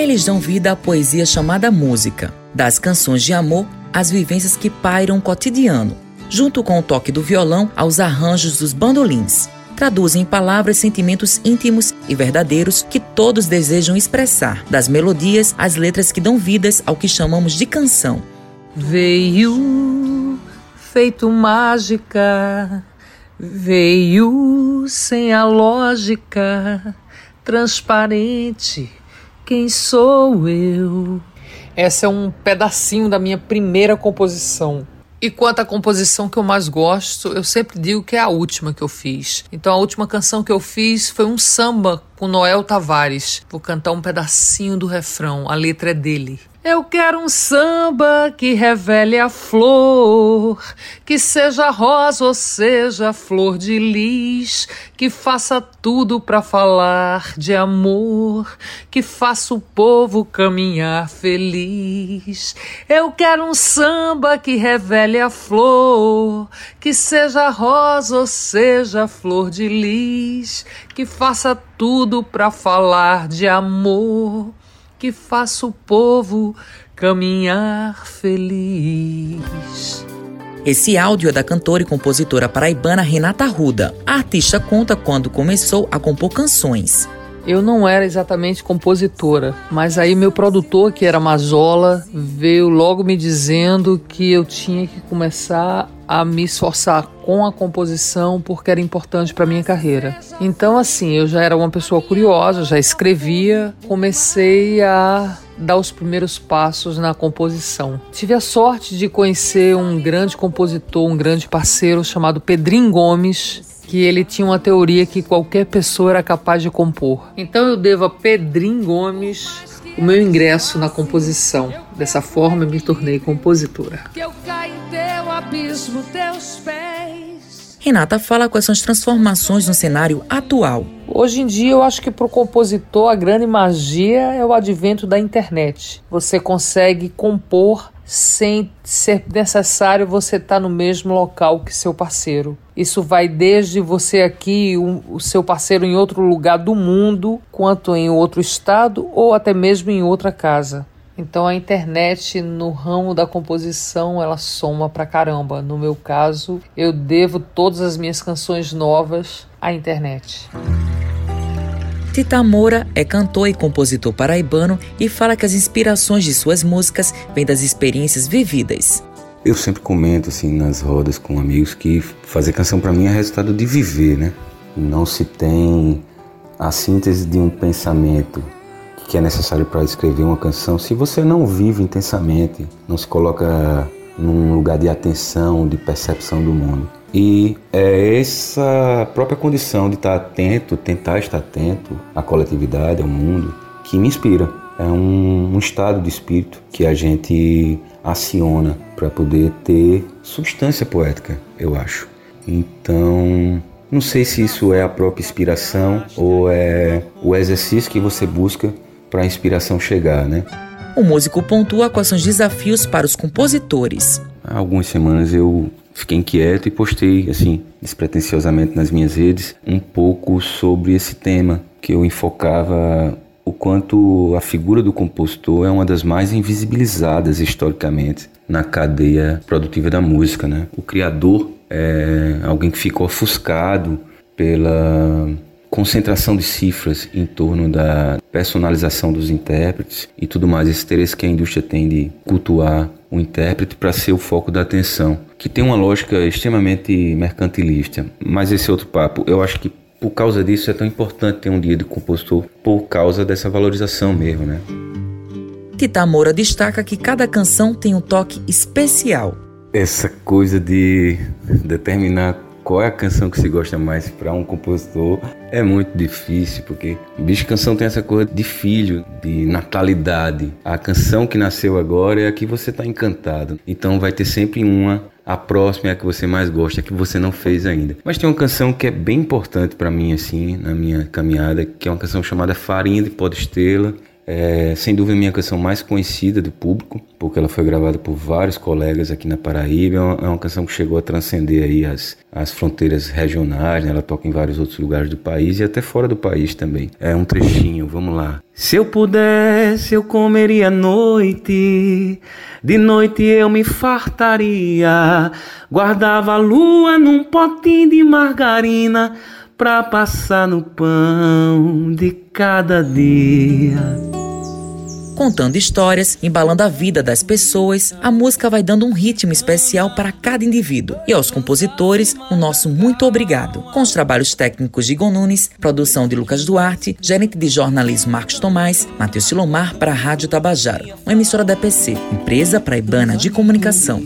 Eles dão vida à poesia chamada música, das canções de amor às vivências que pairam o cotidiano, junto com o toque do violão aos arranjos dos bandolins. Traduzem em palavras sentimentos íntimos e verdadeiros que todos desejam expressar, das melodias às letras que dão vidas ao que chamamos de canção. Veio feito mágica, veio sem a lógica, transparente. Quem sou eu? Essa é um pedacinho da minha primeira composição. E quanto à composição que eu mais gosto, eu sempre digo que é a última que eu fiz. Então a última canção que eu fiz foi um samba com Noel Tavares. Vou cantar um pedacinho do refrão, a letra é dele. Eu quero um samba que revele a flor, que seja rosa ou seja flor de lis, que faça tudo para falar de amor, que faça o povo caminhar feliz. Eu quero um samba que revele a flor, que seja rosa ou seja flor de lis, que faça tudo para falar de amor que faça o povo caminhar feliz. Esse áudio é da cantora e compositora paraibana Renata Ruda. A artista conta quando começou a compor canções. Eu não era exatamente compositora, mas aí meu produtor, que era Mazola, veio logo me dizendo que eu tinha que começar a me esforçar com a composição porque era importante para minha carreira. Então assim, eu já era uma pessoa curiosa, já escrevia, comecei a dar os primeiros passos na composição. Tive a sorte de conhecer um grande compositor, um grande parceiro chamado Pedrinho Gomes, que ele tinha uma teoria que qualquer pessoa era capaz de compor. Então eu devo a Pedrinho Gomes o meu ingresso na composição. Dessa forma me tornei compositora. Abismo, teus pés. Renata fala quais são as transformações no cenário atual. Hoje em dia, eu acho que para o compositor a grande magia é o advento da internet. Você consegue compor sem ser necessário você estar tá no mesmo local que seu parceiro. Isso vai desde você aqui, o, o seu parceiro em outro lugar do mundo, quanto em outro estado ou até mesmo em outra casa. Então a internet no ramo da composição ela soma pra caramba. No meu caso, eu devo todas as minhas canções novas à internet. Tita Moura é cantor e compositor paraibano e fala que as inspirações de suas músicas vêm das experiências vividas. Eu sempre comento assim nas rodas com amigos que fazer canção para mim é resultado de viver, né? Não se tem a síntese de um pensamento que é necessário para escrever uma canção se você não vive intensamente, não se coloca num lugar de atenção, de percepção do mundo. E é essa própria condição de estar atento, tentar estar atento à coletividade, ao mundo, que me inspira. É um, um estado de espírito que a gente aciona para poder ter substância poética, eu acho. Então, não sei se isso é a própria inspiração ou é o exercício que você busca para a inspiração chegar, né? O músico pontua quais são os desafios para os compositores. Há algumas semanas eu fiquei inquieto e postei, assim, despretensiosamente nas minhas redes, um pouco sobre esse tema, que eu enfocava o quanto a figura do compositor é uma das mais invisibilizadas historicamente na cadeia produtiva da música, né? O criador é alguém que ficou ofuscado pela concentração de cifras em torno da personalização dos intérpretes e tudo mais, esse interesse que a indústria tem de cultuar o intérprete para ser o foco da atenção, que tem uma lógica extremamente mercantilista. Mas esse é outro papo, eu acho que por causa disso é tão importante ter um dia de compositor, por causa dessa valorização mesmo, né? Tita Moura destaca que cada canção tem um toque especial. Essa coisa de determinar qual é a canção que se gosta mais para um compositor é muito difícil, porque bicho canção tem essa coisa de filho, de natalidade. A canção que nasceu agora é a que você está encantado. Então vai ter sempre uma a próxima é a que você mais gosta, a que você não fez ainda. Mas tem uma canção que é bem importante para mim assim, na minha caminhada, que é uma canção chamada Farinha de Pó de Estrela. É, sem dúvida, minha canção mais conhecida do público, porque ela foi gravada por vários colegas aqui na Paraíba. É uma, é uma canção que chegou a transcender aí as, as fronteiras regionais, né? ela toca em vários outros lugares do país e até fora do país também. É um trechinho, vamos lá. Se eu pudesse, eu comeria à noite, de noite eu me fartaria, guardava a lua num potinho de margarina pra passar no pão de cada dia. Contando histórias, embalando a vida das pessoas, a música vai dando um ritmo especial para cada indivíduo. E aos compositores, o nosso muito obrigado. Com os trabalhos técnicos de Igor Nunes, produção de Lucas Duarte, gerente de jornalismo Marcos Tomás, Matheus Silomar para a Rádio Tabajara, uma emissora da EPC, empresa praibana de comunicação.